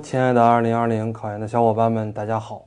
亲爱的2020考研的小伙伴们，大家好。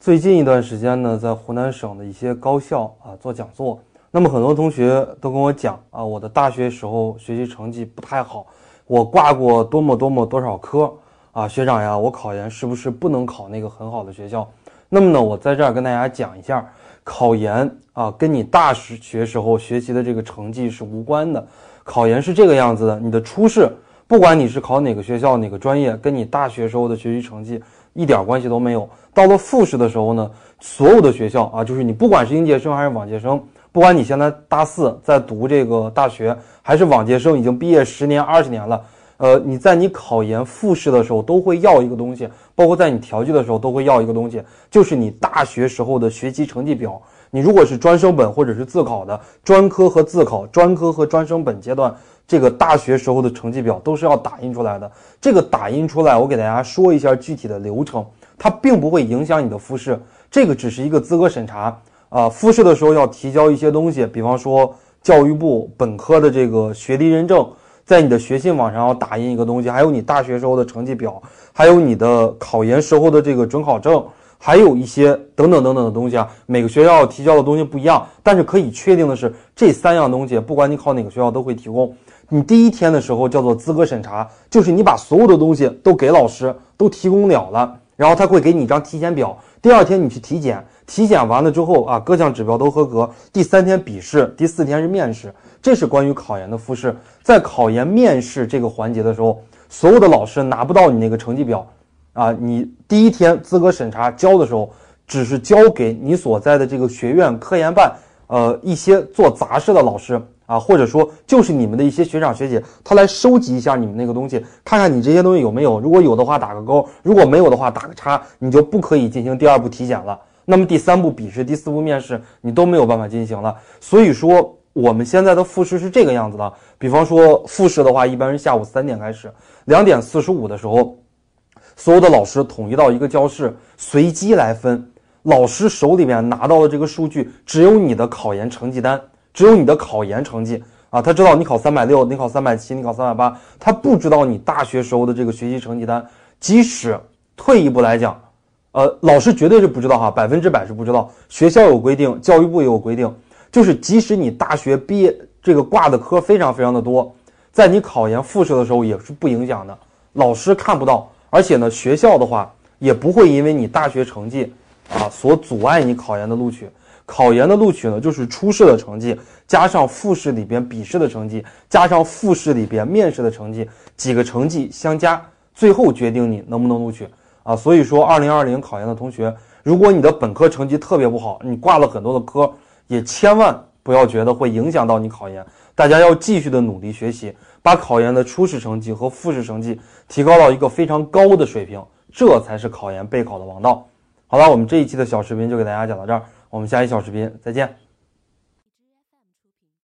最近一段时间呢，在湖南省的一些高校啊做讲座，那么很多同学都跟我讲啊，我的大学时候学习成绩不太好，我挂过多么多么多少科啊，学长呀，我考研是不是不能考那个很好的学校？那么呢，我在这儿跟大家讲一下，考研啊，跟你大学时候学习的这个成绩是无关的。考研是这个样子的，你的初试。不管你是考哪个学校哪个专业，跟你大学时候的学习成绩一点关系都没有。到了复试的时候呢，所有的学校啊，就是你不管是应届生还是往届生，不管你现在大四在读这个大学，还是往届生已经毕业十年二十年了，呃，你在你考研复试的时候都会要一个东西，包括在你调剂的时候都会要一个东西，就是你大学时候的学习成绩表。你如果是专升本或者是自考的专科和自考、专科和专升本阶段。这个大学时候的成绩表都是要打印出来的。这个打印出来，我给大家说一下具体的流程，它并不会影响你的复试。这个只是一个资格审查啊。复试的时候要提交一些东西，比方说教育部本科的这个学历认证，在你的学信网上要打印一个东西，还有你大学时候的成绩表，还有你的考研时候的这个准考证，还有一些等等等等的东西啊。每个学校提交的东西不一样，但是可以确定的是，这三样东西不管你考哪个学校都会提供。你第一天的时候叫做资格审查，就是你把所有的东西都给老师，都提供了了，然后他会给你一张体检表。第二天你去体检，体检完了之后啊，各项指标都合格。第三天笔试，第四天是面试。这是关于考研的复试。在考研面试这个环节的时候，所有的老师拿不到你那个成绩表，啊，你第一天资格审查交的时候，只是交给你所在的这个学院科研办，呃，一些做杂事的老师。啊，或者说就是你们的一些学长学姐，他来收集一下你们那个东西，看看你这些东西有没有。如果有的话打个勾，如果没有的话打个叉，你就不可以进行第二步体检了。那么第三步笔试、第四步面试，你都没有办法进行了。所以说我们现在的复试是这个样子的。比方说复试的话，一般是下午三点开始，两点四十五的时候，所有的老师统一到一个教室，随机来分。老师手里面拿到的这个数据，只有你的考研成绩单。只有你的考研成绩啊，他知道你考三百六，你考三百七，你考三百八，他不知道你大学时候的这个学习成绩单。即使退一步来讲，呃，老师绝对是不知道哈，百分之百是不知道。学校有规定，教育部也有规定，就是即使你大学毕业这个挂的科非常非常的多，在你考研复试的时候也是不影响的，老师看不到，而且呢，学校的话也不会因为你大学成绩啊所阻碍你考研的录取。考研的录取呢，就是初试的成绩加上复试里边笔试的成绩，加上复试里边面试的成绩，几个成绩相加，最后决定你能不能录取啊。所以说，二零二零考研的同学，如果你的本科成绩特别不好，你挂了很多的科，也千万不要觉得会影响到你考研。大家要继续的努力学习，把考研的初试成绩和复试成绩提高到一个非常高的水平，这才是考研备考的王道。好了，我们这一期的小视频就给大家讲到这儿。我们下一小视频再见。